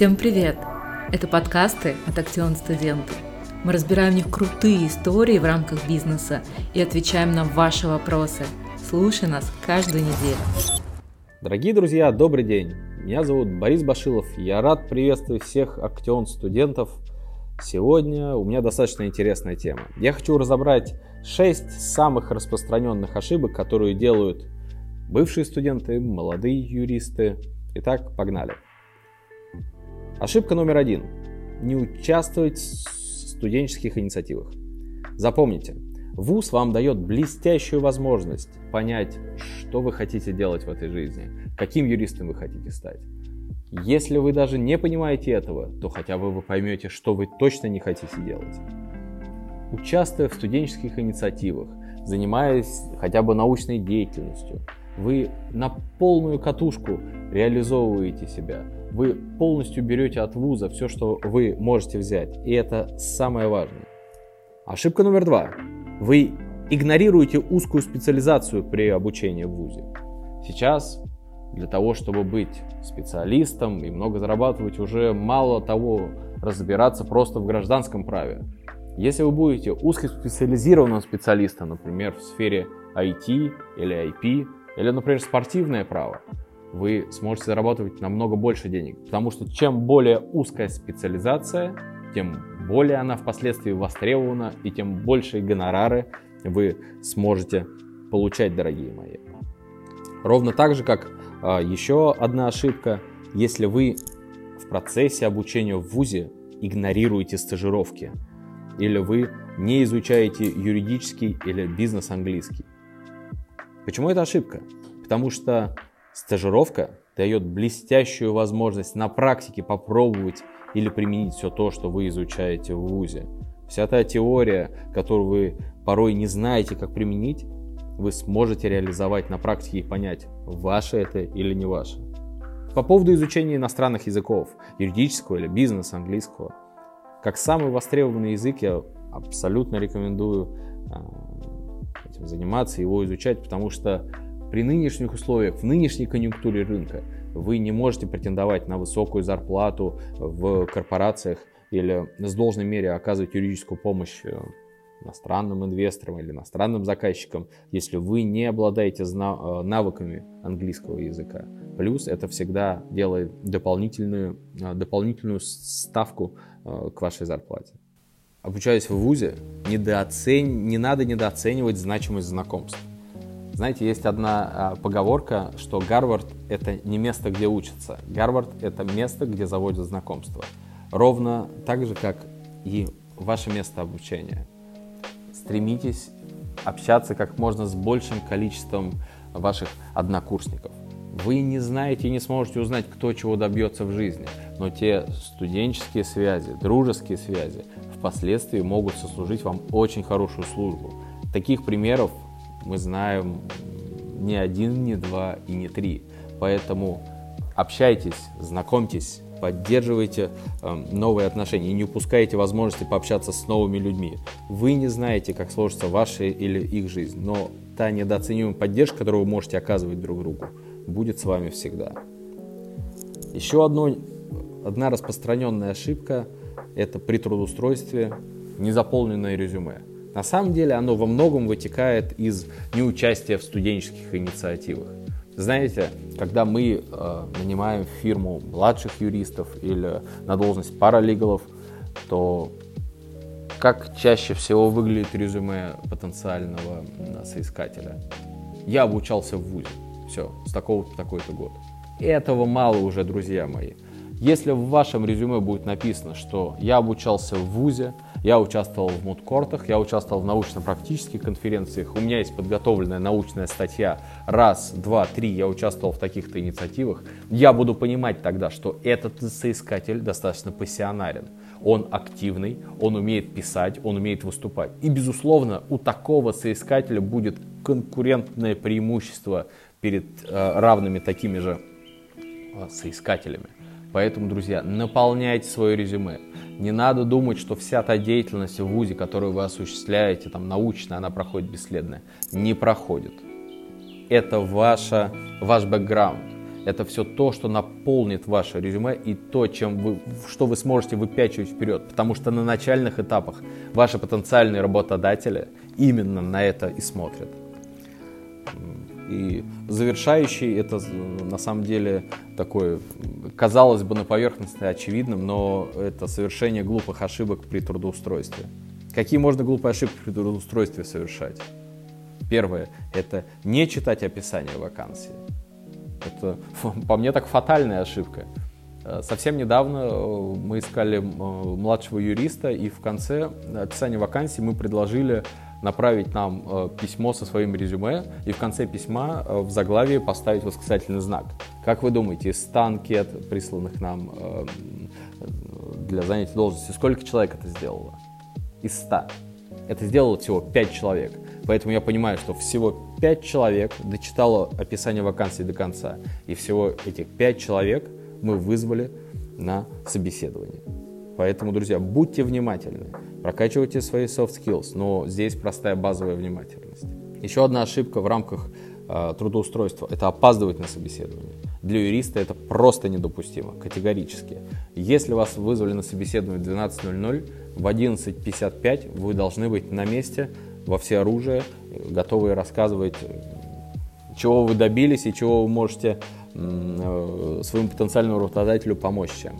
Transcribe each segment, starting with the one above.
Всем привет! Это подкасты от Актион Студенты. Мы разбираем в них крутые истории в рамках бизнеса и отвечаем на ваши вопросы. Слушай нас каждую неделю. Дорогие друзья, добрый день! Меня зовут Борис Башилов. Я рад приветствовать всех Актион студентов. Сегодня у меня достаточно интересная тема. Я хочу разобрать 6 самых распространенных ошибок, которые делают бывшие студенты, молодые юристы. Итак, погнали. Ошибка номер один. Не участвовать в студенческих инициативах. Запомните, ВУЗ вам дает блестящую возможность понять, что вы хотите делать в этой жизни, каким юристом вы хотите стать. Если вы даже не понимаете этого, то хотя бы вы поймете, что вы точно не хотите делать. Участвуя в студенческих инициативах, занимаясь хотя бы научной деятельностью, вы на полную катушку реализовываете себя. Вы полностью берете от вуза все, что вы можете взять. И это самое важное. Ошибка номер два. Вы игнорируете узкую специализацию при обучении в ВУЗе. Сейчас для того, чтобы быть специалистом и много зарабатывать, уже мало того разбираться просто в гражданском праве. Если вы будете узкоспециализированным специалистом, например, в сфере IT или IP, или, например, спортивное право, вы сможете зарабатывать намного больше денег. Потому что чем более узкая специализация, тем более она впоследствии востребована, и тем больше гонорары вы сможете получать, дорогие мои. Ровно так же, как а, еще одна ошибка, если вы в процессе обучения в ВУЗе игнорируете стажировки, или вы не изучаете юридический или бизнес-английский. Почему это ошибка? Потому что стажировка дает блестящую возможность на практике попробовать или применить все то, что вы изучаете в ВУЗе. Вся та теория, которую вы порой не знаете, как применить, вы сможете реализовать на практике и понять, ваше это или не ваше. По поводу изучения иностранных языков, юридического или бизнеса, английского. Как самый востребованный язык я абсолютно рекомендую а, этим заниматься, его изучать, потому что при нынешних условиях, в нынешней конъюнктуре рынка, вы не можете претендовать на высокую зарплату в корпорациях или с должной мере оказывать юридическую помощь э, иностранным инвесторам или иностранным заказчикам, если вы не обладаете э, навыками английского языка. Плюс это всегда делает дополнительную, э, дополнительную ставку к вашей зарплате. Обучаясь в ВУЗе, недооцен... не надо недооценивать значимость знакомств. Знаете, есть одна а, поговорка, что Гарвард — это не место, где учатся. Гарвард — это место, где заводят знакомства. Ровно так же, как и ваше место обучения. Стремитесь общаться как можно с большим количеством ваших однокурсников. Вы не знаете и не сможете узнать, кто чего добьется в жизни, но те студенческие связи, дружеские связи впоследствии могут сослужить вам очень хорошую службу. Таких примеров мы знаем не один, не два и не три. Поэтому общайтесь, знакомьтесь, поддерживайте э, новые отношения и не упускайте возможности пообщаться с новыми людьми. Вы не знаете, как сложится ваша или их жизнь, но та недооценимая поддержка, которую вы можете оказывать друг другу, будет с вами всегда. Еще одно, одна распространенная ошибка – это при трудоустройстве незаполненное резюме. На самом деле оно во многом вытекает из неучастия в студенческих инициативах. Знаете, когда мы э, нанимаем фирму младших юристов или на должность паралигалов, то как чаще всего выглядит резюме потенциального соискателя? Я обучался в ВУЗе. Все, с такого по такой-то год. Этого мало уже, друзья мои. Если в вашем резюме будет написано, что я обучался в ВУЗе, я участвовал в мудкортах, я участвовал в научно-практических конференциях, у меня есть подготовленная научная статья, раз, два, три, я участвовал в таких-то инициативах, я буду понимать тогда, что этот соискатель достаточно пассионарен. Он активный, он умеет писать, он умеет выступать. И, безусловно, у такого соискателя будет конкурентное преимущество перед э, равными такими же э, соискателями. Поэтому, друзья, наполняйте свое резюме. Не надо думать, что вся та деятельность в ВУЗе, которую вы осуществляете, там, научная, она проходит бесследно. Не проходит. Это ваша, ваш бэкграунд. Это все то, что наполнит ваше резюме и то, чем вы, что вы сможете выпячивать вперед. Потому что на начальных этапах ваши потенциальные работодатели именно на это и смотрят. И завершающий это на самом деле такое, казалось бы, на поверхности очевидным, но это совершение глупых ошибок при трудоустройстве. Какие можно глупые ошибки при трудоустройстве совершать? Первое – это не читать описание вакансии. Это, по мне, так фатальная ошибка. Э, совсем недавно э, мы искали э, младшего юриста, и в конце описания вакансии мы предложили направить нам письмо со своим резюме и в конце письма в заглавии поставить восклицательный знак. Как вы думаете, из 100 анкет, присланных нам для занятия должности, сколько человек это сделало? Из 100. Это сделало всего 5 человек. Поэтому я понимаю, что всего 5 человек дочитало описание вакансии до конца. И всего этих 5 человек мы вызвали на собеседование. Поэтому, друзья, будьте внимательны, прокачивайте свои soft skills, но здесь простая базовая внимательность. Еще одна ошибка в рамках э, трудоустройства – это опаздывать на собеседование. Для юриста это просто недопустимо, категорически. Если вас вызвали на собеседование в 12.00, в 11.55 вы должны быть на месте во все оружие, готовые рассказывать, чего вы добились и чего вы можете э, своему потенциальному работодателю помочь чем.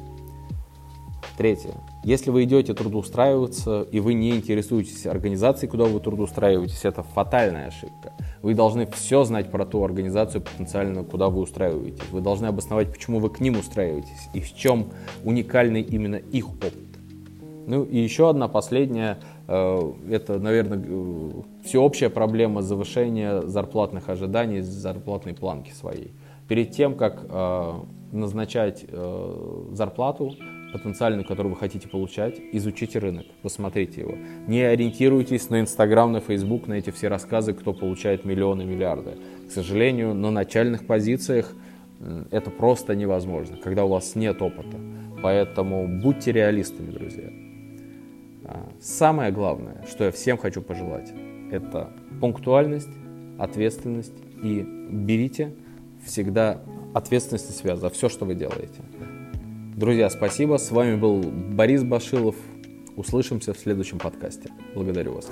Третье. Если вы идете трудоустраиваться и вы не интересуетесь организацией, куда вы трудоустраиваетесь, это фатальная ошибка. Вы должны все знать про ту организацию потенциально, куда вы устраиваетесь. Вы должны обосновать, почему вы к ним устраиваетесь и в чем уникальный именно их опыт. Ну и еще одна последняя Э, это, наверное, э, всеобщая проблема завышения зарплатных ожиданий, зарплатной планки своей. Перед тем, как э, назначать зарплату потенциальную, которую вы хотите получать, изучите рынок, посмотрите его. Не ориентируйтесь на Инстаграм, на Фейсбук, на эти все рассказы, кто получает миллионы, миллиарды. К сожалению, на начальных позициях это просто невозможно, когда у вас нет опыта. Поэтому будьте реалистами, друзья. А, самое главное, что я всем хочу пожелать, это пунктуальность, ответственность и берите всегда ответственность на себя за все, что вы делаете. Друзья, спасибо. С вами был Борис Башилов. Услышимся в следующем подкасте. Благодарю вас.